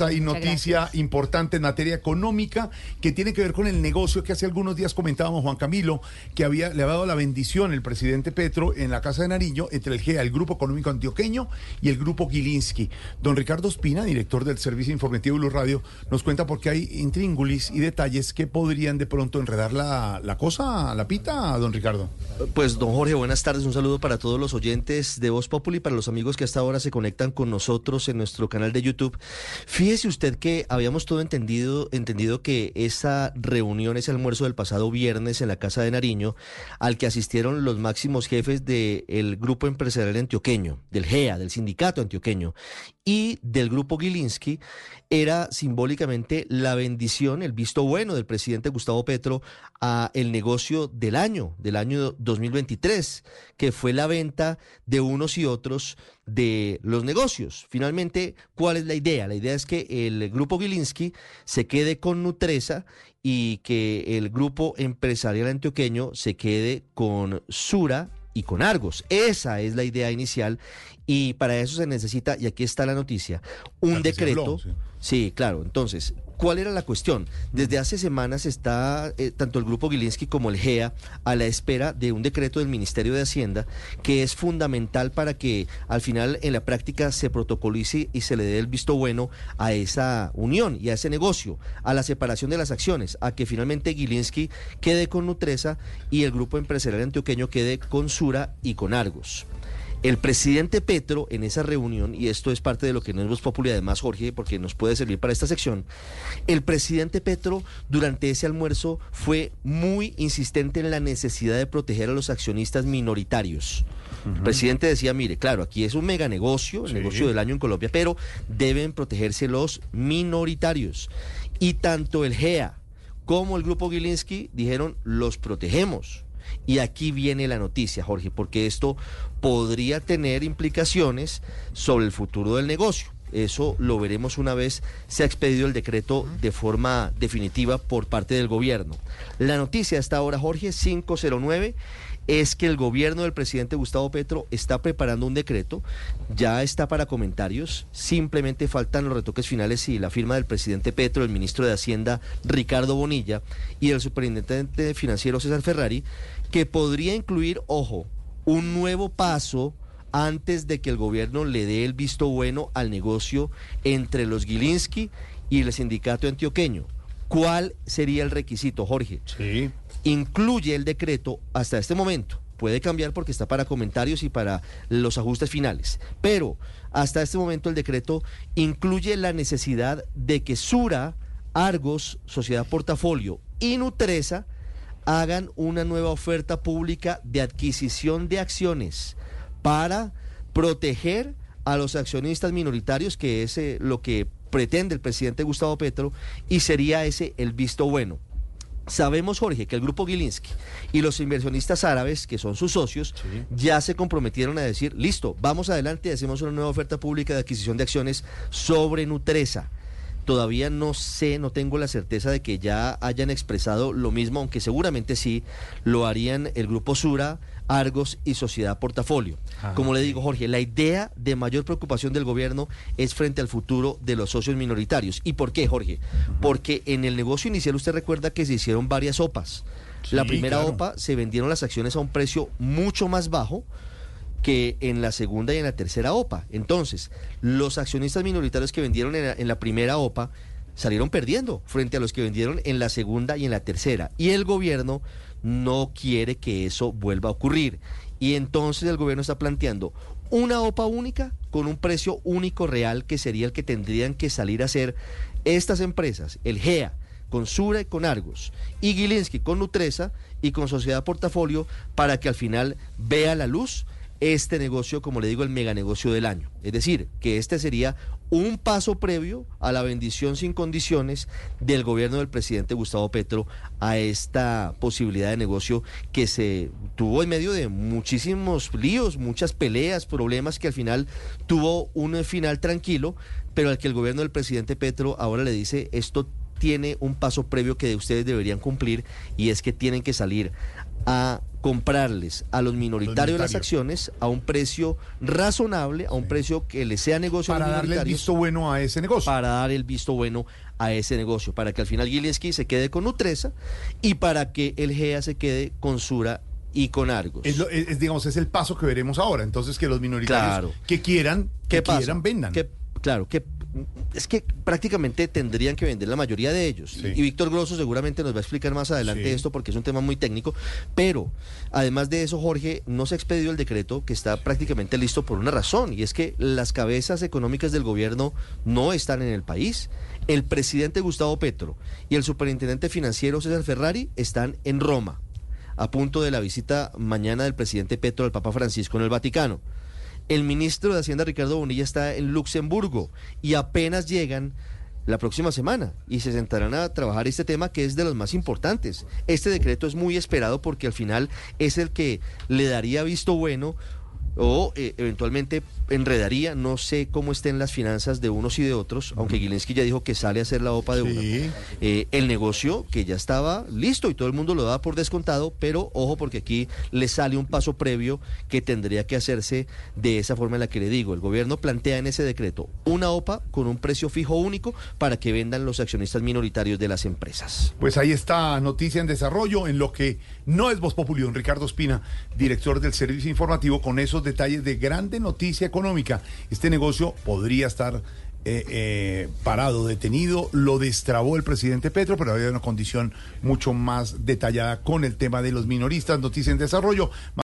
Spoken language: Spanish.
hay noticia importante en materia económica que tiene que ver con el negocio que hace algunos días comentábamos Juan Camilo, que había, le había dado la bendición el presidente Petro en la Casa de Nariño entre el GEA, el Grupo Económico Antioqueño, y el Grupo Gilinski. Don Ricardo Espina, director del Servicio Informativo Blue Radio, nos cuenta por qué hay intríngulis y detalles que podrían de pronto enredar la, la cosa, la pita, don Ricardo. Pues don Jorge, buenas tardes, un saludo para todos los oyentes de Voz Populi, para los amigos que hasta ahora se conectan con nosotros en nuestro canal de YouTube. Fíjese usted que habíamos todo entendido, entendido que esa reunión, ese almuerzo del pasado viernes en la Casa de Nariño, al que asistieron los máximos jefes del Grupo Empresarial Antioqueño, del GEA, del Sindicato Antioqueño, y del Grupo Gilinski, era simbólicamente la bendición, el visto bueno del presidente Gustavo Petro a el negocio del año, del año 2023, que fue la venta de unos y otros de los negocios. Finalmente, ¿cuál es la idea? La idea es que el grupo Gilinski se quede con Nutresa y que el grupo empresarial antioqueño se quede con Sura y con Argos. Esa es la idea inicial y para eso se necesita, y aquí está la noticia, un decreto. sí. claro. Entonces, ¿cuál era la cuestión? Desde hace semanas está eh, tanto el Grupo Gilinski como el GEA a la espera de un decreto del Ministerio de Hacienda que es fundamental para que al final en la práctica se protocolice y se le dé el visto bueno a esa unión y a ese negocio, a la separación de las acciones, a que finalmente Gilinski quede con Nutresa y el Grupo Empresarial Antioqueño quede con Sura y con Argos. El presidente Petro en esa reunión, y esto es parte de lo que no es Voz Populi, además Jorge, porque nos puede servir para esta sección, el presidente Petro durante ese almuerzo fue muy insistente en la necesidad de proteger a los accionistas minoritarios. El presidente decía, mire, claro, aquí es un mega negocio, el negocio del año en Colombia, pero deben protegerse los minoritarios. Y tanto el GEA como el grupo Gilinski dijeron, los protegemos. Y aquí viene la noticia, Jorge, porque esto podría tener implicaciones sobre el futuro del negocio. Eso lo veremos una vez se ha expedido el decreto de forma definitiva por parte del gobierno. La noticia hasta ahora, Jorge, 509 es que el gobierno del presidente Gustavo Petro está preparando un decreto, ya está para comentarios, simplemente faltan los retoques finales y la firma del presidente Petro, el ministro de Hacienda Ricardo Bonilla y el superintendente financiero César Ferrari, que podría incluir, ojo, un nuevo paso antes de que el gobierno le dé el visto bueno al negocio entre los Gilinski y el sindicato antioqueño. ¿Cuál sería el requisito, Jorge? Sí. Incluye el decreto hasta este momento. Puede cambiar porque está para comentarios y para los ajustes finales. Pero hasta este momento el decreto incluye la necesidad de que Sura, Argos, Sociedad Portafolio y Nutresa hagan una nueva oferta pública de adquisición de acciones para proteger a los accionistas minoritarios, que es eh, lo que pretende el presidente Gustavo Petro, y sería ese el visto bueno. Sabemos, Jorge, que el grupo Gilinski y los inversionistas árabes, que son sus socios, ya se comprometieron a decir, listo, vamos adelante y hacemos una nueva oferta pública de adquisición de acciones sobre Nutresa. Todavía no sé, no tengo la certeza de que ya hayan expresado lo mismo, aunque seguramente sí lo harían el grupo Sura, Argos y Sociedad Portafolio. Ah, Como le digo, Jorge, la idea de mayor preocupación del gobierno es frente al futuro de los socios minoritarios. ¿Y por qué, Jorge? Porque en el negocio inicial usted recuerda que se hicieron varias OPAs. la primera OPA se vendieron las acciones a un precio mucho más bajo que en la segunda y en la tercera OPA. Entonces, los accionistas minoritarios que vendieron en la, primera OPA salieron perdiendo frente a los que vendieron en la segunda y en la tercera. Y el gobierno no quiere que eso vuelva a ocurrir. Y entonces el gobierno está planteando una OPA única con un precio único real que sería el que tendrían que salir a hacer estas empresas, el GEA, con Sura y con Argos, y Gilinski con Nutresa y con Sociedad Portafolio, para que al final vea la luz este negocio, como le digo, el mega negocio del año. Es decir, que este sería un paso previo a la bendición sin condiciones del gobierno del presidente Gustavo Petro a esta posibilidad de negocio que se tuvo en medio de muchísimos líos, muchas peleas, problemas que al final tuvo un final tranquilo, pero al que el gobierno del presidente Petro ahora le dice esto tiene un paso previo que ustedes deberían cumplir y es que tienen que salir a comprarles a los minoritarios las acciones a un precio razonable, a un precio que les sea negocio a Para los darle el visto bueno a ese negocio. para dar el visto bueno a ese negocio, para que al final Gilinski se quede con Nutresa y para que el GEA se quede con Sura y con Argos. Es, lo- es- es, digamos, es el paso que veremos ahora. Entonces, que los minoritarios Claro. que quieran, ¿Qué que pasa? quieran, vendan. Claro, que es que prácticamente tendrían que vender la mayoría de ellos. Sí. Y Víctor Grosso seguramente nos va a explicar más adelante Sí. esto porque es un tema muy técnico. Pero además de eso, Jorge, no se ha expedido el decreto que está prácticamente listo por una razón. Y es que las cabezas económicas del gobierno no están en el país. El presidente Gustavo Petro y el superintendente financiero César Ferrari están en Roma a punto de la visita mañana del presidente Petro al Papa Francisco en el Vaticano. El ministro de Hacienda Ricardo Bonilla está en Luxemburgo y apenas llegan la próxima semana y se sentarán a trabajar este tema que es de los más importantes. Este decreto es muy esperado porque al final es el que le daría visto bueno o eh, eventualmente enredaría, no sé cómo estén las finanzas de unos y de otros, aunque Gilinski ya dijo que sale a hacer la OPA de Sí. uno. Eh, el negocio que ya estaba listo y todo el mundo lo daba por descontado, pero ojo porque aquí le sale un paso previo que tendría que hacerse de esa forma en la que le digo. El gobierno plantea en ese decreto una OPA con un precio fijo único para que vendan los accionistas minoritarios de las empresas. Pues ahí está noticia en desarrollo en lo que no es Voz Populi, don Ricardo Espina, director del servicio informativo, con esos detalles de grande noticia económica. Este negocio podría estar eh, eh, parado, detenido, lo destrabó el presidente Petro, pero había una condición mucho más detallada con el tema de los minoristas. Noticia en desarrollo.